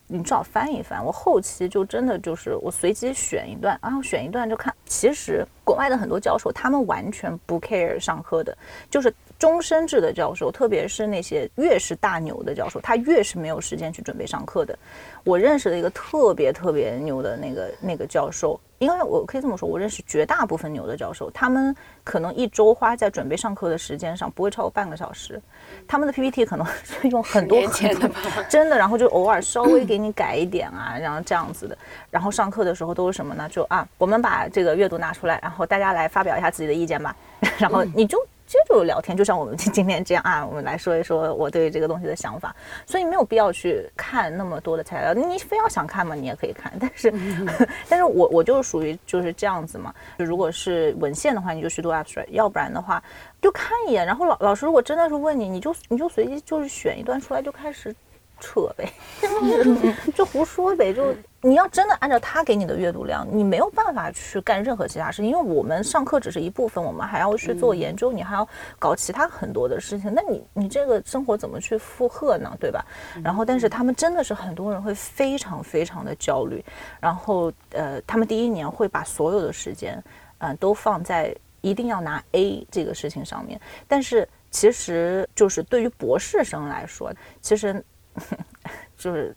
你至少翻一翻，我后期就真的就是我随机选一段，然后选一段就看。其实国外的很多教授，他们完全不 care 上课的，就是终身制的教授，特别是那些越是大牛的教授，他越是没有时间去准备上课的。我认识的一个特别特别牛的那个那个教授，因为我可以这么说，我认识绝大部分牛的教授，他们可能一周花在准备上课的时间上不会超过半个小时，他们的 PPT 可能 是用很多很多的真的，然后就偶尔稍微给你改一点啊，然后这样子的。然后上课的时候都是什么呢？就啊，我们把这个阅读拿出来，然后大家来发表一下自己的意见吧，然后你就。接着聊天，就像我们今天这样啊，我们来说一说我对这个东西的想法，所以没有必要去看那么多的材料。你非要想看嘛，你也可以看，但是，但是我我就是属于就是这样子嘛。就如果是文献的话，你就去读 abstract；要不然的话，就看一眼。然后老老师如果真的是问你，你就你就随机就是选一段出来就开始扯呗，就胡说呗。就你要真的按照他给你的阅读量，你没有办法去干任何其他事情，因为我们上课只是一部分，我们还要去做研究，你还要搞其他很多的事情。那你你这个生活怎么去负荷呢？对吧？然后，但是他们真的是很多人会非常非常的焦虑，然后呃，他们第一年会把所有的时间，嗯、都放在一定要拿 A 这个事情上面，但是其实就是对于博士生来说，其实 就是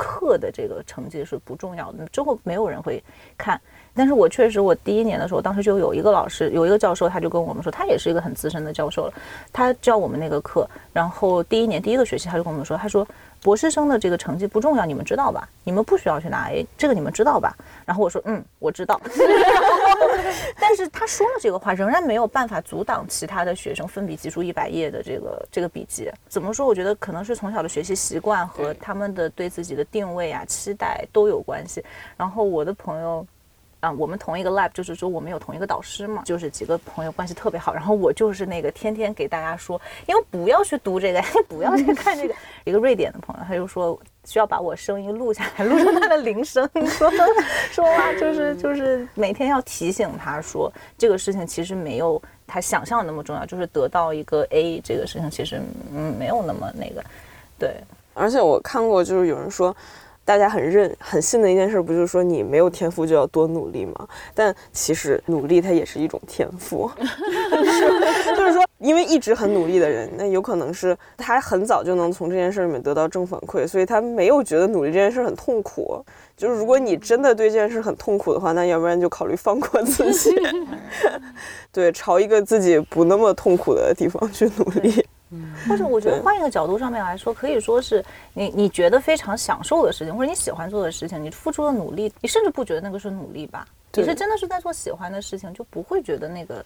课的这个成绩是不重要的，之后没有人会看。但是我确实，我第一年的时候，当时就有一个老师，有一个教授，他就跟我们说，他也是一个很资深的教授了，他教我们那个课，然后第一年第一个学期，他就跟我们说，他说博士生的这个成绩不重要，你们知道吧？你们不需要去拿 A，这个你们知道吧？然后我说，嗯，我知道。但是他说了这个话，仍然没有办法阻挡其他的学生奋笔疾书一百页的这个这个笔记。怎么说？我觉得可能是从小的学习习惯和他们的对自己的定位啊、期待都有关系。然后我的朋友。啊、我们同一个 lab，就是说我们有同一个导师嘛，就是几个朋友关系特别好。然后我就是那个天天给大家说，因为不要去读这个，不要去看这个。一个瑞典的朋友，他就说需要把我声音录下来，录成他的铃声，说说话，就是就是每天要提醒他说，这个事情其实没有他想象的那么重要，就是得到一个 A 这个事情其实嗯没有那么那个，对，而且我看过，就是有人说，大家很认很信的一件事，不就是说你没有天赋就要多努力吗？但其实努力它也是一种天赋，就是说，因为一直很努力的人，那有可能是他很早就能从这件事里面得到正反馈，所以他没有觉得努力这件事很痛苦。就是如果你真的对这件事很痛苦的话，那要不然就考虑放过自己，对，朝一个自己不那么痛苦的地方去努力。或者我觉得换一个角度上面来说，可以说是你你觉得非常享受的事情，或者你喜欢做的事情，你付出的努力，你甚至不觉得那个是努力吧？你是真的是在做喜欢的事情，就不会觉得那个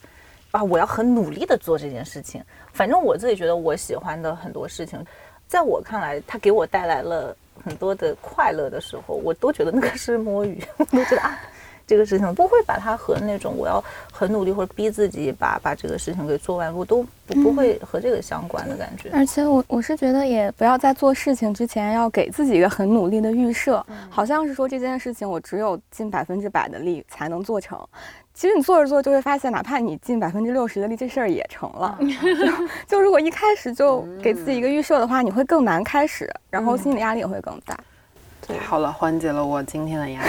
啊，我要很努力的做这件事情。反正我自己觉得我喜欢的很多事情，在我看来，它给我带来了很多的快乐的时候，我都觉得那个是摸鱼，我都觉得啊。这个事情不会把它和那种我要很努力或者逼自己把把这个事情给做完，我都不不会和这个相关的感觉。而且我我是觉得也不要在做事情之前要给自己一个很努力的预设，好像是说这件事情我只有尽百分之百的力才能做成。其实你做着做着就会发现，哪怕你尽百分之六十的力，这事儿也成了。就就如果一开始就给自己一个预设的话，你会更难开始，然后心理压力也会更大。太好了，缓解了我今天的压力。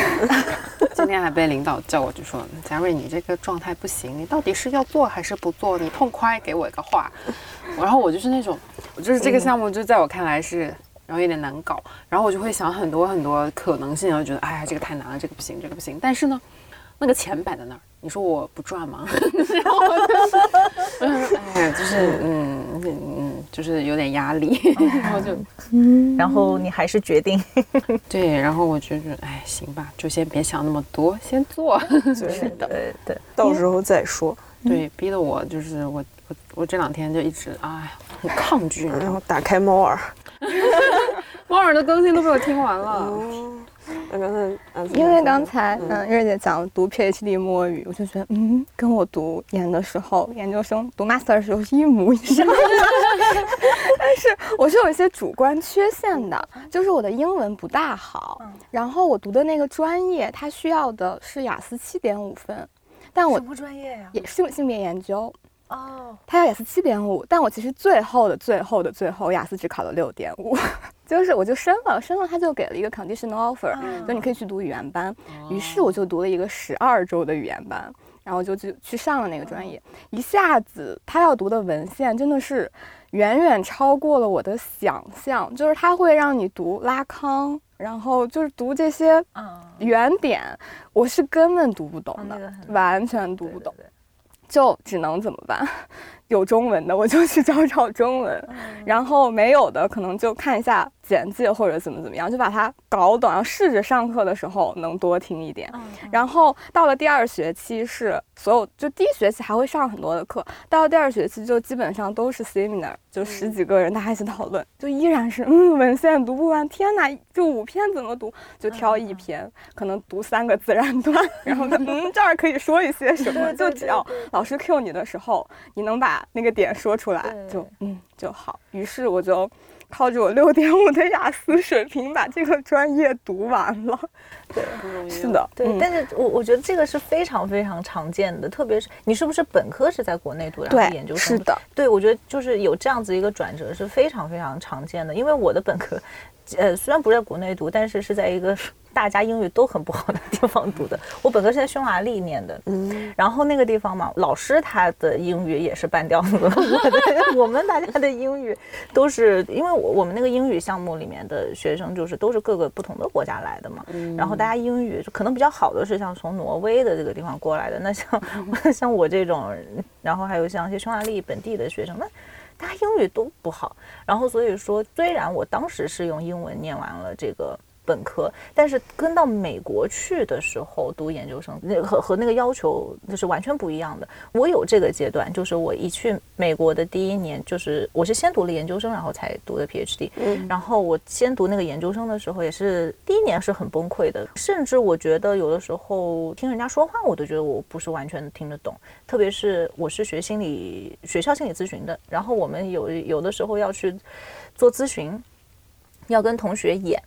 今天还被领导叫过去说：“佳瑞，你这个状态不行，你到底是要做还是不做？你痛快给我一个话。”然后我就是那种，我就是这个项目，就在我看来是，然后有点难搞，然后我就会想很多很多可能性，然后觉得哎呀，这个太难了，这个不行，这个不行。但是呢，那个钱摆在那儿，你说我不赚吗？然后我就，哎，就是嗯嗯，就是有点压力，然后就然后你还是决定，对，然后我就觉得，哎，行吧，就先别想那么多，先做。是的，对对，到时候再说。对，逼得我就是我我我这两天就一直哎很抗拒？然后打开猫耳。猫耳的更新都被我听完了。哦，那刚才因为刚才嗯嗯，月姐讲读 PhD 摸鱼，我就觉得嗯，跟我读研的时候，研究生读 master 的时候是一模一样的。但是我是有一些主观缺陷的，就是我的英文不大好，然后我读的那个专业，它需要的是雅思七点五分，但我么专业呀？也性性别研究，哦，他要雅思七点五，但我其实最后的最后的最后，雅思只考了六点五，就是我就申了，申了他就给了一个 conditional offer，、就你可以去读语言班，于是我就读了一个十二周的语言班。然后就去去上了那个专业，一下子他要读的文献真的是远远超过了我的想象，就是他会让你读拉康，然后就是读这些嗯，原点，我是根本读不懂的，完全读不懂，对对对就只能怎么办？有中文的我就去找找中文，然后没有的可能就看一下简介或者怎么怎么样，就把它搞懂，然后试着上课的时候能多听一点。然后到了第二学期是所有，就第一学期还会上很多的课，到了第二学期就基本上都是 seminar，就十几个人大家一起讨论，就依然是嗯文献读不完，天哪，就五篇怎么读？就挑一篇，可能读三个自然段，然后就嗯这儿可以说一些什么，就只要老师 Q 你的时候，你能把那个点说出来，就嗯就好。于是我就靠着我六点五的雅思水平把这个专业读完了。对不容易。是，的，对，嗯但是我我觉得这个是非常非常常见的，特别是你是不是本科是在国内读，然后研究生是的，对，我觉得就是有这样子一个转折是非常非常常见的。因为我的本科，呃，虽然不是在国内读，但是是在一个大家英语都很不好的地方读的。我本科是在匈牙利念的，嗯，然后那个地方嘛，老师他的英语也是半吊子。我们大家的英语都是因为我我们那个英语项目里面的学生就是都是各个不同的国家来的嘛，然后大家英语可能比较好的是像从挪威的这个地方过来的，那像 像我这种，然后还有像一些匈牙利本地的学生，那大家英语都不好。然后所以说，虽然我当时是用英文念完了这个。本科，但是跟到美国去的时候读研究生，那个和和那个要求就是完全不一样的。我有这个阶段，就是我一去美国的第一年，就是我是先读了研究生，然后才读的 PhD。嗯然后我先读那个研究生的时候，也是第一年是很崩溃的，甚至我觉得有的时候听人家说话，我都觉得我不是完全听得懂。特别是我是学心理学校心理咨询的，然后我们有有的时候要去做咨询，要跟同学演。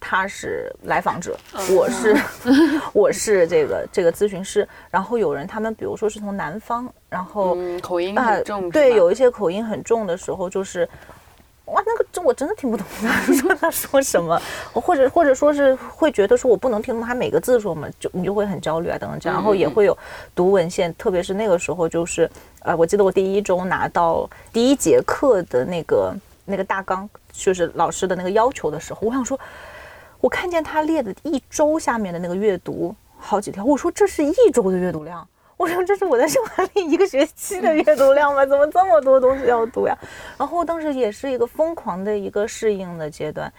他是来访者，我是 我是这个这个咨询师，然后有人他们比如说是从南方，然后嗯，口音啊很重，对，有一些口音很重的时候，就是哇，那个这我真的听不懂他 说他说什么，或者或者说是会觉得说我不能听懂他每个字说什么，就你就会很焦虑啊等等这样，然后也会有读文献，特别是那个时候就是呃，我记得我第一周拿到第一节课的那个那个大纲，就是老师的那个要求的时候，我想说。我看见他列的一周下面的那个阅读好几条，我说这是一周的阅读量，我说这是我在匈牙利一个学期的阅读量吗？怎么这么多东西要读呀？然后当时也是一个疯狂的一个适应的阶段。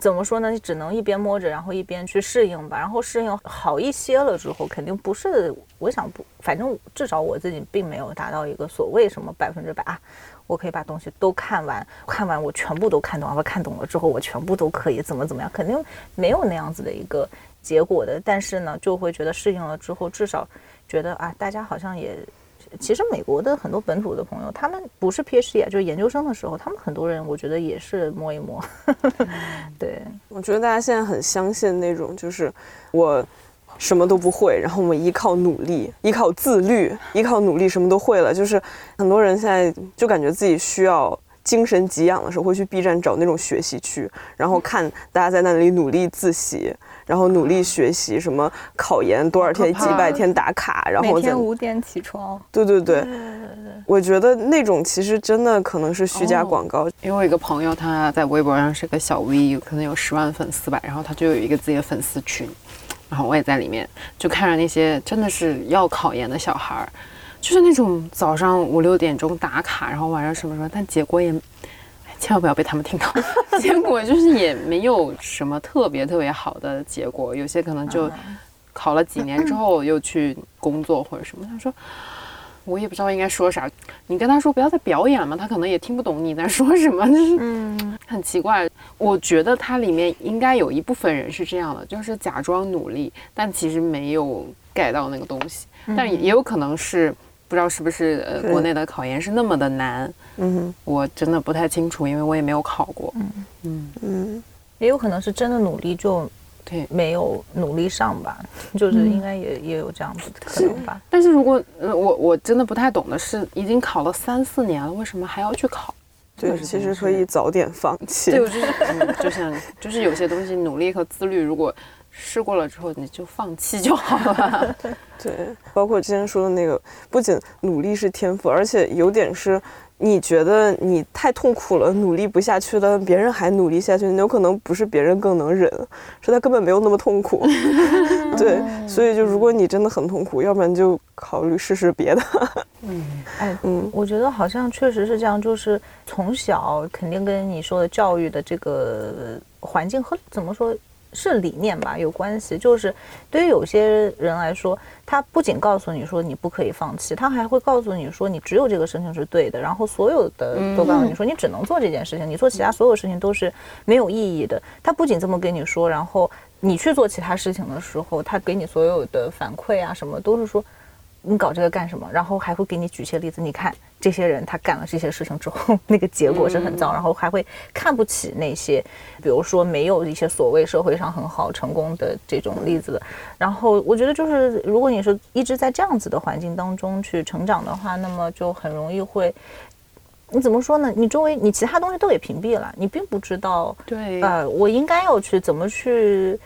怎么说呢？你只能一边摸着，然后一边去适应吧。然后适应好一些了之后，肯定不是我想不，反正至少我自己并没有达到一个所谓什么百分之百啊，我可以把东西都看完，看完我全部都看懂，然后看懂了之后我全部都可以怎么怎么样，肯定没有那样子的一个结果的。但是呢，就会觉得适应了之后，至少觉得啊，大家好像也。其实美国的很多本土的朋友，他们不是 PhD 啊，就是研究生的时候，他们很多人我觉得也是摸一摸，对，我觉得大家现在很相信那种，就是我什么都不会，然后我们依靠努力、依靠自律、依靠努力什么都会了。就是很多人现在就感觉自己需要精神给养的时候，会去 B 站找那种学习区，然后看大家在那里努力自习，然后努力学习，什么考研多少天、几百天打卡，然后每天五点起床，对对对。对，我觉得那种其实真的可能是虚假哦广告。因为我有一个朋友，他在微博上是个小 V，可能有十万粉丝吧，然后他就有一个自己的粉丝群，然后我也在里面，就看着那些真的是要考研的小孩儿，就是那种早上五六点钟打卡，然后晚上什么什么，但结果也，哎千万不要被他们听到，结果就是也没有什么特别特别好的结果，有些可能就考了几年之后又去工作或者什么，他说。我也不知道应该说啥，你跟他说不要再表演了，他可能也听不懂你在说什么，就是嗯，很奇怪。我觉得他里面应该有一部分人是这样的，就是假装努力，但其实没有 get 到那个东西。但也有可能是不知道是不是呃国内的考研是那么的难，嗯我真的不太清楚，因为我也没有考过。嗯，嗯，也有可能是真的努力就对。没有努力上吧，就是应该也、也有这样子的可能吧。但是如果呃我我真的不太懂的是，已经考了三四年了，为什么还要去考？对，其实可以早点放弃。对，我就是、嗯、就像就是有些东西努力和自律，如果试过了之后你就放弃就好了。对，包括之前说的那个，不仅努力是天赋，而且有点是。你觉得你太痛苦了，努力不下去了，别人还努力下去，有可能不是别人更能忍，是他根本没有那么痛苦。对，所以就如果你真的很痛苦，要不然就考虑试试别的。嗯，哎，嗯，我觉得好像确实是这样，就是从小肯定跟你说的教育的这个环境和怎么说。是理念吧，有关系。就是对于有些人来说，他不仅告诉你说你不可以放弃，他还会告诉你说你只有这个事情是对的，然后所有的都告诉你说你只能做这件事情，你做其他所有事情都是没有意义的。他不仅这么跟你说，然后你去做其他事情的时候，他给你所有的反馈啊什么都是说。你搞这个干什么？然后还会给你举些例子。你看这些人，他干了这些事情之后，那个结果是很糟。然后还会看不起那些，比如说没有一些所谓社会上很好成功的这种例子的。然后我觉得，就是如果你是一直在这样子的环境当中去成长的话，那么就很容易会，你怎么说呢？你周围你其他东西都给屏蔽了，你并不知道，对，呃，我应该要去怎么去。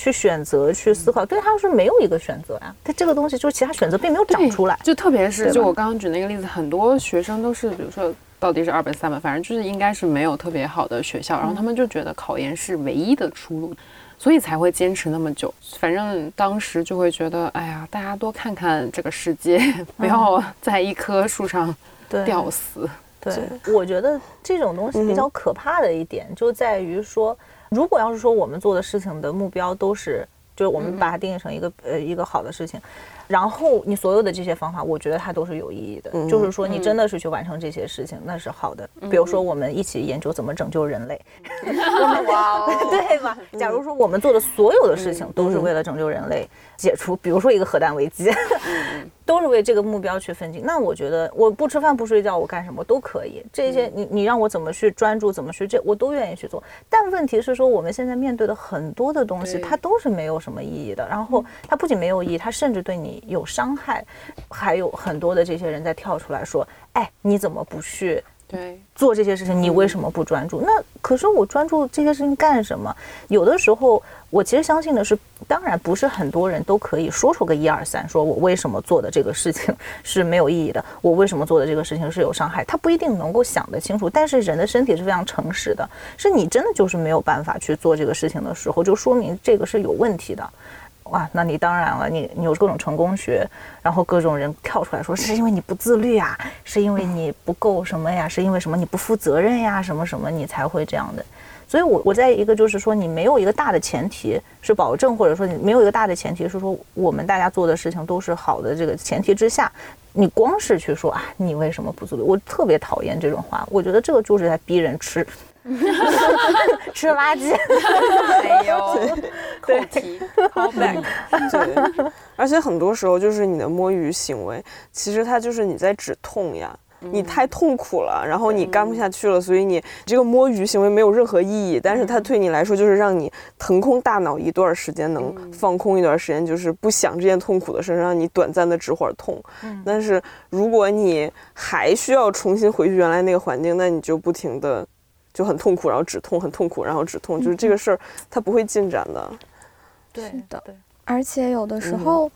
去选择，去思考，对他是没有一个选择呀。他这个东西就是其他选择并没有长出来。就特别是就我刚刚举那个例子，很多学生都是，比如说到底是二本三本，反正就是应该是没有特别好的学校，然后他们就觉得考研是唯一的出路，所以才会坚持那么久。反正当时就会觉得，哎呀，大家多看看这个世界，不要在一棵树上吊死。对，我觉得这种东西比较可怕的一点就在于说。如果要是说我们做的事情的目标都是，就是我们把它定义成一个呃一个好的事情，然后你所有的这些方法，我觉得它都是有意义的。就是说你真的是去完成这些事情，那是好的。比如说我们一起研究怎么拯救人类，哇，对吧？假如说我们做的所有的事情都是为了拯救人类。解除，比如说一个核弹危机，都是为这个目标去奋进。那我觉得，我不吃饭不睡觉，我干什么都可以。这些你你让我怎么去专注，怎么去这，我都愿意去做。但问题是说，我们现在面对的很多的东西，它都是没有什么意义的。然后它不仅没有意义，它甚至对你有伤害。还有很多的这些人在跳出来说：“哎，你怎么不去？”对，做这些事情你为什么不专注？那可是我专注这些事情干什么？有的时候我其实相信的是，当然不是很多人都可以说出个一二三，说我为什么做的这个事情是没有意义的，我为什么做的这个事情是有伤害，他不一定能够想得清楚。但是人的身体是非常诚实的，是你真的就是没有办法去做这个事情的时候，就说明这个是有问题的。哇，那你当然了，你你有各种成功学，然后各种人跳出来说是因为你不自律啊，是因为你不够什么呀，是因为什么你不负责任呀，什么什么你才会这样的。所以，我我在一个就是说，你没有一个大的前提是保证，或者说你没有一个大的前提是说我们大家做的事情都是好的这个前提之下，你光是去说啊，你为什么不自律？我特别讨厌这种话，我觉得这个就是在逼人吃。吃垃圾，哎呦，扣题，call back。对，而且很多时候就是你的摸鱼行为，其实它就是你在止痛呀。你太痛苦了，然后你干不下去了，所以你这个摸鱼行为没有任何意义。但是它对你来说就是让你腾空大脑一段时间，能放空一段时间，就是不想这件痛苦的事，让你短暂的止会儿痛。但是如果你还需要重新回去原来那个环境，那你就不停的。就很痛苦，然后止痛，很痛苦，然后止痛，就是这个事儿，它不会进展的。对的，而且有的时候。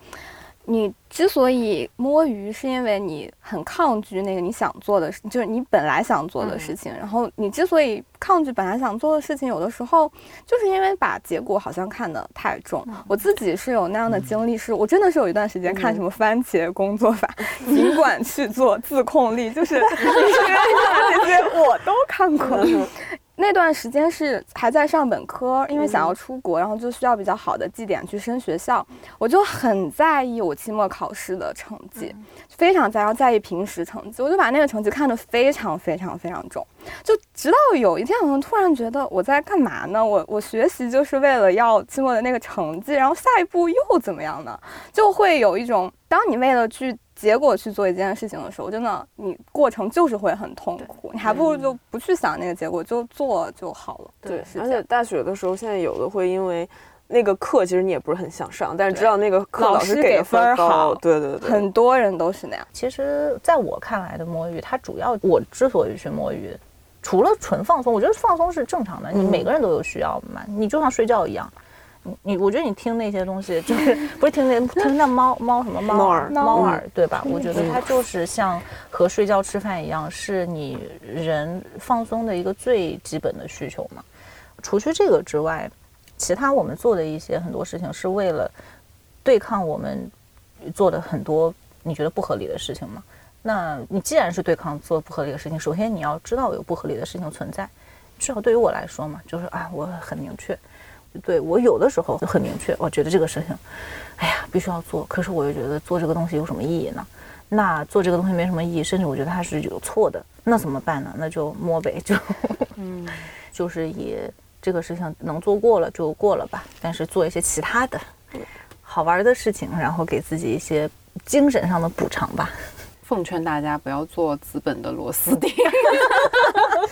你之所以摸鱼，是因为你很抗拒那个你想做的，就是你本来想做的事情。然后你之所以抗拒本来想做的事情，有的时候就是因为把结果好像看得太重。我自己是有那样的经历，是我真的是有一段时间看什么番茄工作法，尽管去做自控力，就是 这些我都看过。那段时间是还在上本科，因为想要出国，然后就需要比较好的绩点去升学校，我就很在意我期末考试的成绩，非常在要在意平时成绩，我就把那个成绩看得非常非常非常重，就直到有一天，我突然觉得我在干嘛呢？我我学习就是为了要期末的那个成绩，然后下一步又怎么样呢？就会有一种，当你为了去。结果去做一件事情的时候，真的，你过程就是会很痛苦，你还不如就不去想那个结果，就做就好了。对，而且大学的时候，现在有的会因为那个课，其实你也不是很想上，但是知道那个课老师给分好，对对对，很多人都是那样。其实，在我看来的摸鱼，它主要我之所以去摸鱼，除了纯放松，我觉得放松是正常的，你每个人都有需要嘛，你就像睡觉一样。你你，我觉得你听那些东西，就是 不是听那听那猫猫什么猫猫耳猫嗯耳对吧？我觉得它就是像和睡觉吃饭一样，是你人放松的一个最基本的需求嘛。除去这个之外，其他我们做的一些很多事情是为了对抗我们做的很多你觉得不合理的事情嘛。那你既然是对抗做不合理的事情，首先你要知道有不合理的事情存在。至少对于我来说嘛，就是啊，我很明确，对我有的时候很明确，我觉得这个事情，哎呀，必须要做。可是我又觉得做这个东西有什么意义呢？那做这个东西没什么意义，甚至我觉得它是有错的，那怎么办呢？那就摸呗，就，嗯，就是以这个事情能做过了就过了吧，但是做一些其他的好玩的事情，然后给自己一些精神上的补偿吧。奉劝大家不要做资本的螺丝钉。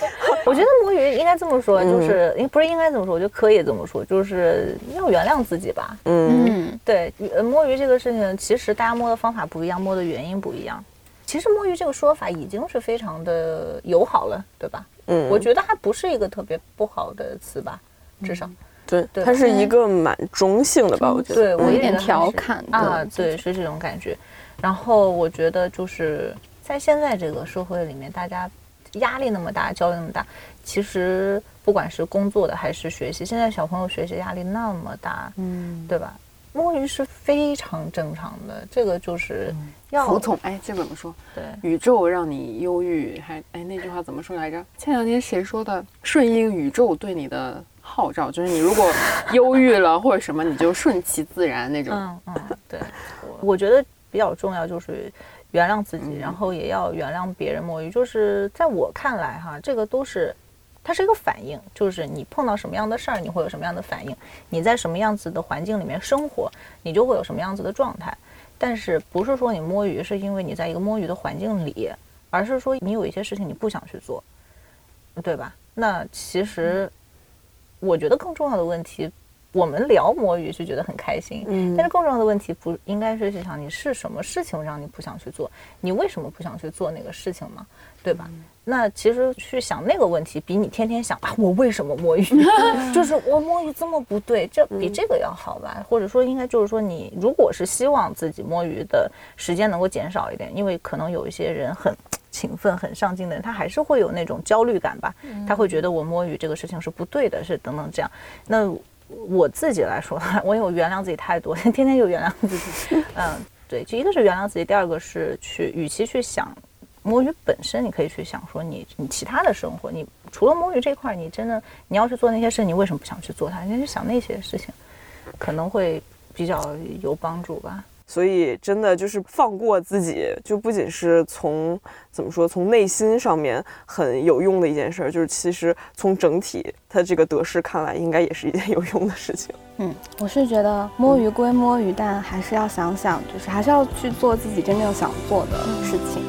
我觉得摸鱼应该这么说，就是应不是应该这么说，我觉得可以这么说，就是要原谅自己吧。嗯嗯，对，呃摸鱼这个事情，其实大家摸的方法不一样，摸的原因不一样。其实摸鱼这个说法已经是非常的友好了，对吧？嗯，我觉得它不是一个特别不好的词吧，至少。对，对它是一个蛮中性的吧，我觉得。对我有点调侃啊，对对，是这种感觉。然后我觉得就是在现在这个社会里面，大家压力那么大，焦虑那么大，其实不管是工作的还是学习，现在小朋友学习压力那么大，嗯，对吧？摸鱼是非常正常的，这个就是要服从。哎，这怎么说？对，宇宙让你忧郁，还哎那句话怎么说来着？前两天谁说的？顺应宇宙对你的号召，就是你如果忧郁了或者什么，你就顺其自然那种。嗯嗯，对，我我觉得比较重要就是原谅自己，然后也要原谅别人摸鱼。就是在我看来哈，这个都是它是一个反应，就是你碰到什么样的事儿，你会有什么样的反应；你在什么样子的环境里面生活，你就会有什么样子的状态。但是不是说你摸鱼是因为你在一个摸鱼的环境里，而是说你有一些事情你不想去做，对吧？那其实我觉得更重要的问题，我们聊摸鱼是觉得很开心，嗯但是更重要的问题不应该是去想你是什么事情让你不想去做，你为什么不想去做那个事情嘛，对吧？那其实去想那个问题，比你天天想啊我为什么摸鱼，就是我摸鱼这么不对，这比这个要好吧？或者说应该就是说你如果是希望自己摸鱼的时间能够减少一点，因为可能有一些人很。勤奋、很上进的人，他还是会有那种焦虑感吧？他会觉得我摸鱼这个事情是不对的，是等等这样。那我自己来说，我有原谅自己太多，天天就原谅自己。嗯，对，就一个是原谅自己，第二个是去，与其去想摸鱼本身，你可以去想说你你其他的生活，你除了摸鱼这块，你真的你要去做那些事，你为什么不想去做它？你去想那些事情，可能会比较有帮助吧。所以真的就是放过自己，就不仅是从怎么说，从内心上面很有用的一件事儿，就是其实从整体它这个得失看来，应该也是一件 有用的事情。嗯，我是觉得摸鱼归摸鱼，但还是要想想，就是还是要去做自己真正想做的事情。